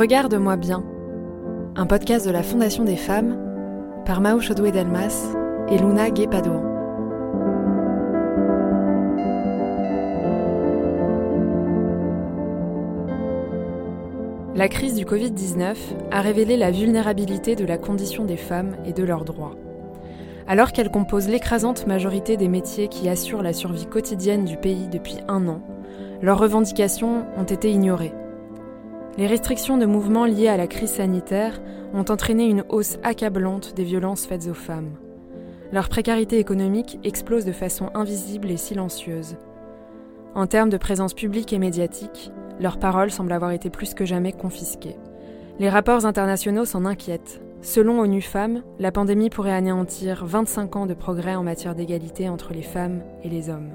Regarde-moi bien, un podcast de la Fondation des femmes par Mao Chodoué Delmas et Luna Guépadouan. La crise du Covid-19 a révélé la vulnérabilité de la condition des femmes et de leurs droits. Alors qu'elles composent l'écrasante majorité des métiers qui assurent la survie quotidienne du pays depuis un an, leurs revendications ont été ignorées. Les restrictions de mouvement liées à la crise sanitaire ont entraîné une hausse accablante des violences faites aux femmes. Leur précarité économique explose de façon invisible et silencieuse. En termes de présence publique et médiatique, leurs paroles semblent avoir été plus que jamais confisquées. Les rapports internationaux s'en inquiètent. Selon ONU Femmes, la pandémie pourrait anéantir 25 ans de progrès en matière d'égalité entre les femmes et les hommes.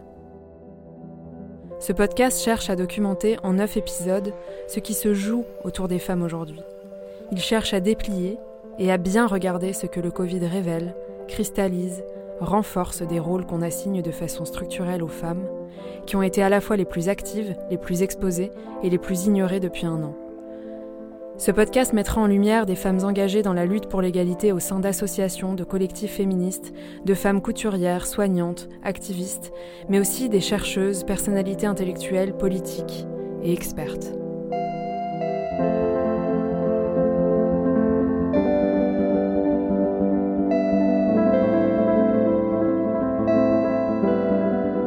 Ce podcast cherche à documenter en neuf épisodes ce qui se joue autour des femmes aujourd'hui. Il cherche à déplier et à bien regarder ce que le Covid révèle, cristallise, renforce des rôles qu'on assigne de façon structurelle aux femmes, qui ont été à la fois les plus actives, les plus exposées et les plus ignorées depuis un an. Ce podcast mettra en lumière des femmes engagées dans la lutte pour l'égalité au sein d'associations, de collectifs féministes, de femmes couturières, soignantes, activistes, mais aussi des chercheuses, personnalités intellectuelles, politiques et expertes.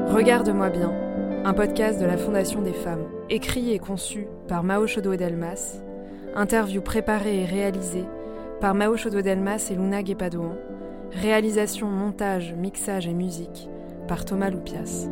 Regarde-moi bien, un podcast de la Fondation des femmes, écrit et conçu par Mao Chodo Delmas Interview préparée et réalisée par Mao Chodo-Delmas et Luna Guépadouan. Réalisation, montage, mixage et musique par Thomas Loupias.